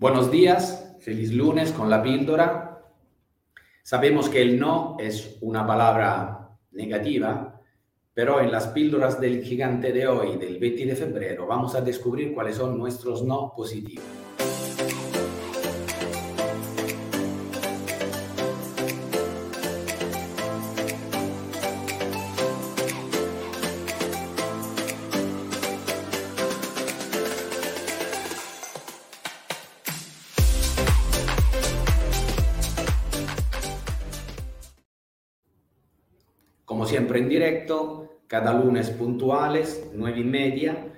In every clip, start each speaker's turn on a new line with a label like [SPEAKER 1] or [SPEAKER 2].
[SPEAKER 1] Buenos días, feliz lunes con la píldora. Sabemos que el no es una palabra negativa, pero en las píldoras del gigante de hoy, del 20 de febrero, vamos a descubrir cuáles son nuestros no positivos. Siempre en directo, cada lunes puntuales, nueve y media.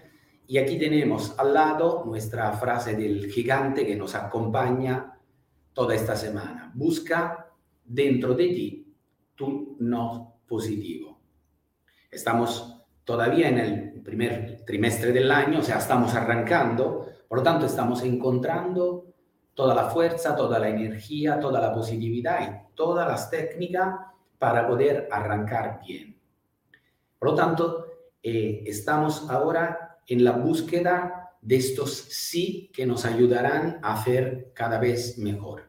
[SPEAKER 1] Y aquí tenemos al lado nuestra frase del gigante que nos acompaña toda esta semana. Busca dentro de ti tu no positivo. Estamos todavía en el primer trimestre del año, o sea, estamos arrancando, por lo tanto estamos encontrando toda la fuerza, toda la energía, toda la positividad y todas las técnicas para poder arrancar bien. Por lo tanto, eh, estamos ahora en la búsqueda de estos sí que nos ayudarán a hacer cada vez mejor.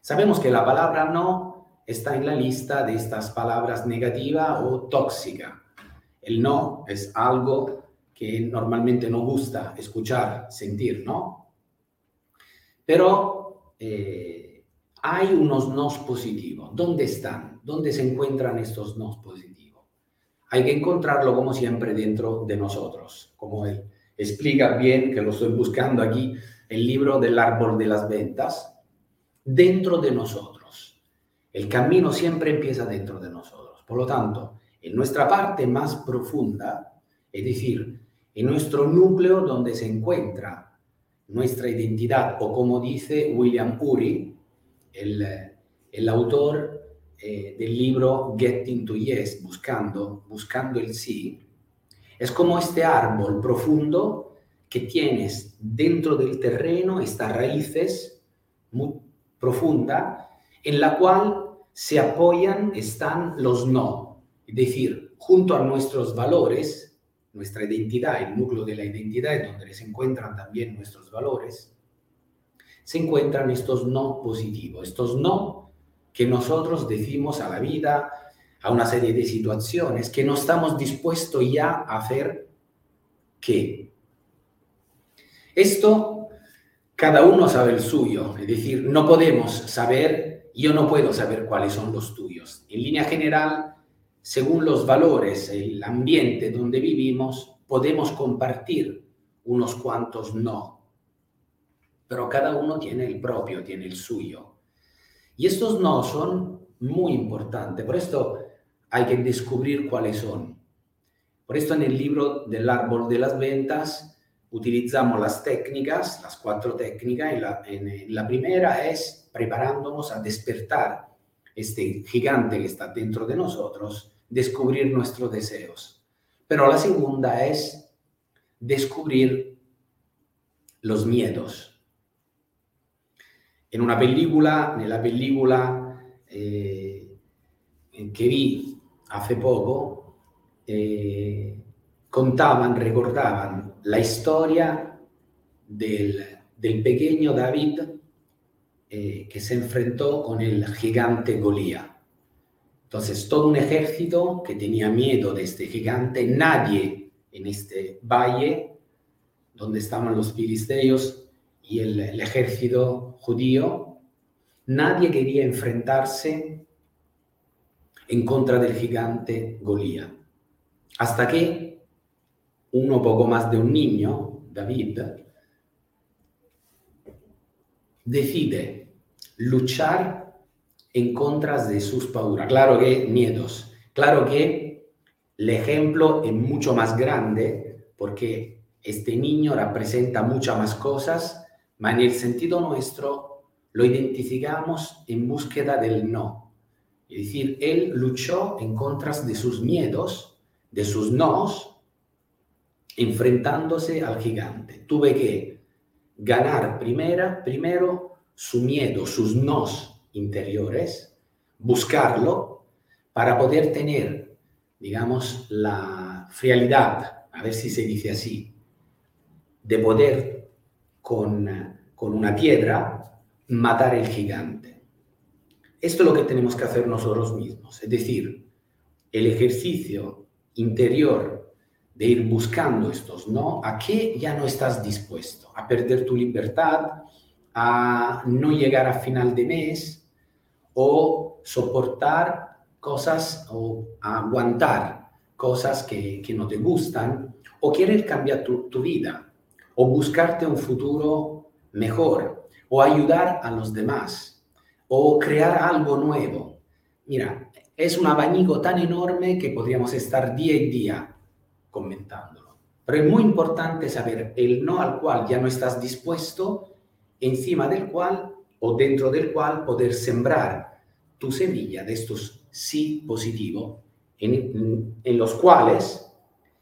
[SPEAKER 1] Sabemos que la palabra no está en la lista de estas palabras negativa o tóxica. El no es algo que normalmente no gusta escuchar, sentir, ¿no? Pero eh, hay unos nos positivos. ¿Dónde están? ¿Dónde se encuentran estos nos positivos? Hay que encontrarlo como siempre dentro de nosotros, como él explica bien, que lo estoy buscando aquí, el libro del árbol de las ventas, dentro de nosotros. El camino siempre empieza dentro de nosotros. Por lo tanto, en nuestra parte más profunda, es decir, en nuestro núcleo donde se encuentra nuestra identidad, o como dice William Ury, el, el autor eh, del libro Getting to Yes, buscando, buscando el sí, es como este árbol profundo que tienes dentro del terreno, estas raíces muy profundas, en la cual se apoyan, están los no, es decir, junto a nuestros valores, nuestra identidad, el núcleo de la identidad, donde se encuentran también nuestros valores, se encuentran estos no positivos, estos no que nosotros decimos a la vida, a una serie de situaciones, que no estamos dispuestos ya a hacer qué. Esto, cada uno sabe el suyo, es decir, no podemos saber, yo no puedo saber cuáles son los tuyos. En línea general, según los valores, el ambiente donde vivimos, podemos compartir unos cuantos no, pero cada uno tiene el propio, tiene el suyo. Y estos no son muy importantes, por esto hay que descubrir cuáles son. Por esto en el libro del árbol de las ventas utilizamos las técnicas, las cuatro técnicas, y la, en, la primera es preparándonos a despertar este gigante que está dentro de nosotros, descubrir nuestros deseos. Pero la segunda es descubrir los miedos en una película, nella pellicola eh, che vi hace poco, eh, contaban, recordaban la historia del, del pequeño David eh, que se enfrentó con el gigante Golía. Entonces, todo un ejército que tenía miedo de este gigante, nadie en este valle donde estaban los filisteos y el, ejército judío, nadie quería enfrentarse en contra del gigante Golía. Hasta que uno poco más de un niño, David, decide luchar en contra de sus pauras. Claro que miedos. Claro que el ejemplo es mucho más grande porque este niño representa muchas más cosas ma en el sentido nuestro lo identificamos en búsqueda del no. Es decir, él luchó en contra de sus miedos, de sus nos, enfrentándose al gigante. Tuve que ganar primero, primero su miedo, sus nos interiores, buscarlo para poder tener, digamos, la frialdad, a ver si se dice así, de poder con, con una piedra, matar el gigante. Esto es lo que tenemos que hacer nosotros mismos, es decir, el ejercicio interior de ir buscando estos no, a qué ya no estás dispuesto, a perder tu libertad, a no llegar a final de mes o soportar cosas o aguantar cosas que, que no te gustan o querer cambiar tu, tu vida o buscarte un futuro mejor o ayudar a los demás o crear algo nuevo. Mira, es un abanico tan enorme que podríamos estar día y día comentándolo. Pero es muy importante saber el no al cual ya no estás dispuesto, encima del cual o dentro del cual poder sembrar tu semilla de estos sí positivos, en, en los cuales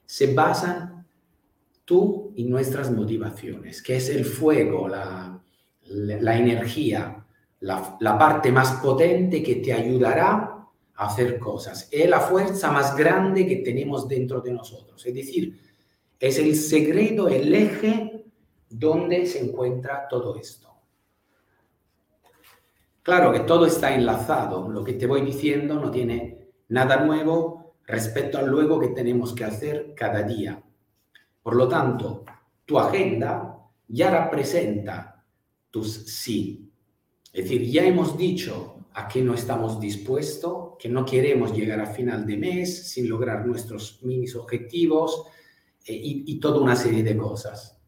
[SPEAKER 1] se basan y nuestras motivaciones, que es el fuego, la, la, energía, la, la, parte más potente que te ayudará a hacer cosas. Es la fuerza más grande que tenemos dentro de nosotros. Es decir, es el secreto, el eje donde se encuentra todo esto. Claro que todo está enlazado. Lo que te voy diciendo no tiene nada nuevo respecto al luego que tenemos que hacer cada día. Por lo tanto, tu agenda ya representa tus sí. Es decir, ya hemos dicho a qué no estamos dispuestos, que no queremos llegar a final de mes sin lograr nuestros minis objetivos eh, y, y toda una serie de cosas.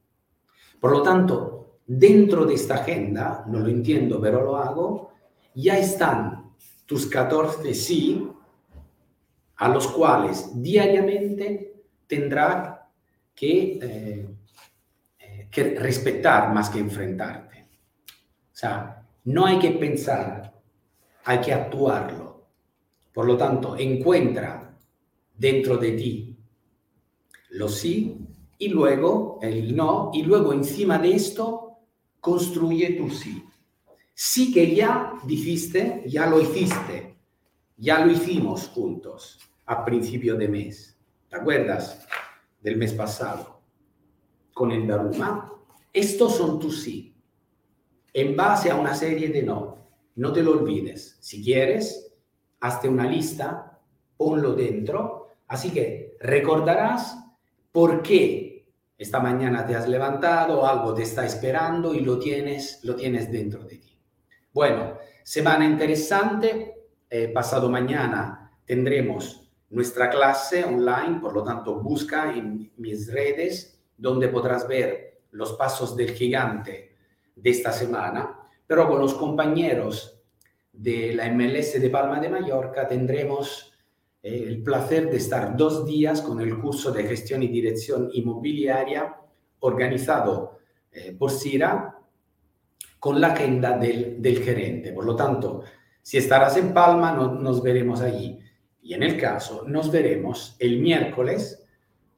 [SPEAKER 1] Por lo tanto, dentro de esta agenda, no lo entiendo, pero lo hago, ya están tus 14 sí, a los cuales diariamente tendrá que eh, que respetar más que enfrentarte. O sea, no hay que pensar, hay que actuarlo. Por lo tanto, encuentra dentro de ti lo sí y luego el no, y luego encima de esto construye tu sí. Sí que ya dijiste, ya lo hiciste, ya lo hicimos juntos a principio de mes. ¿Te acuerdas del mes pasado? con el Dharma, estos son tus sí, en base a una serie de no. No te lo olvides. Si quieres, hazte una lista, ponlo dentro. Así que recordarás por qué esta mañana te has levantado, algo te está esperando y lo tienes, lo tienes dentro de ti. Bueno, semana interesante. Eh, pasado mañana tendremos nuestra clase online, por lo tanto busca en mis redes donde podrás ver los pasos del gigante de esta semana, pero con los compañeros de la MLS de Palma de Mallorca tendremos eh, el placer de estar dos días con el curso de gestión y dirección inmobiliaria organizado eh, por CIRA con la agenda del, gerente. Por lo tanto, si estarás en Palma, no, nos veremos allí. Y en el caso, nos veremos el miércoles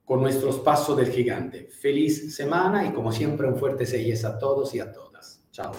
[SPEAKER 1] con nuestros pasos del gigante. Feliz semana y como siempre un fuerte 6 a todos y a todas. Chao.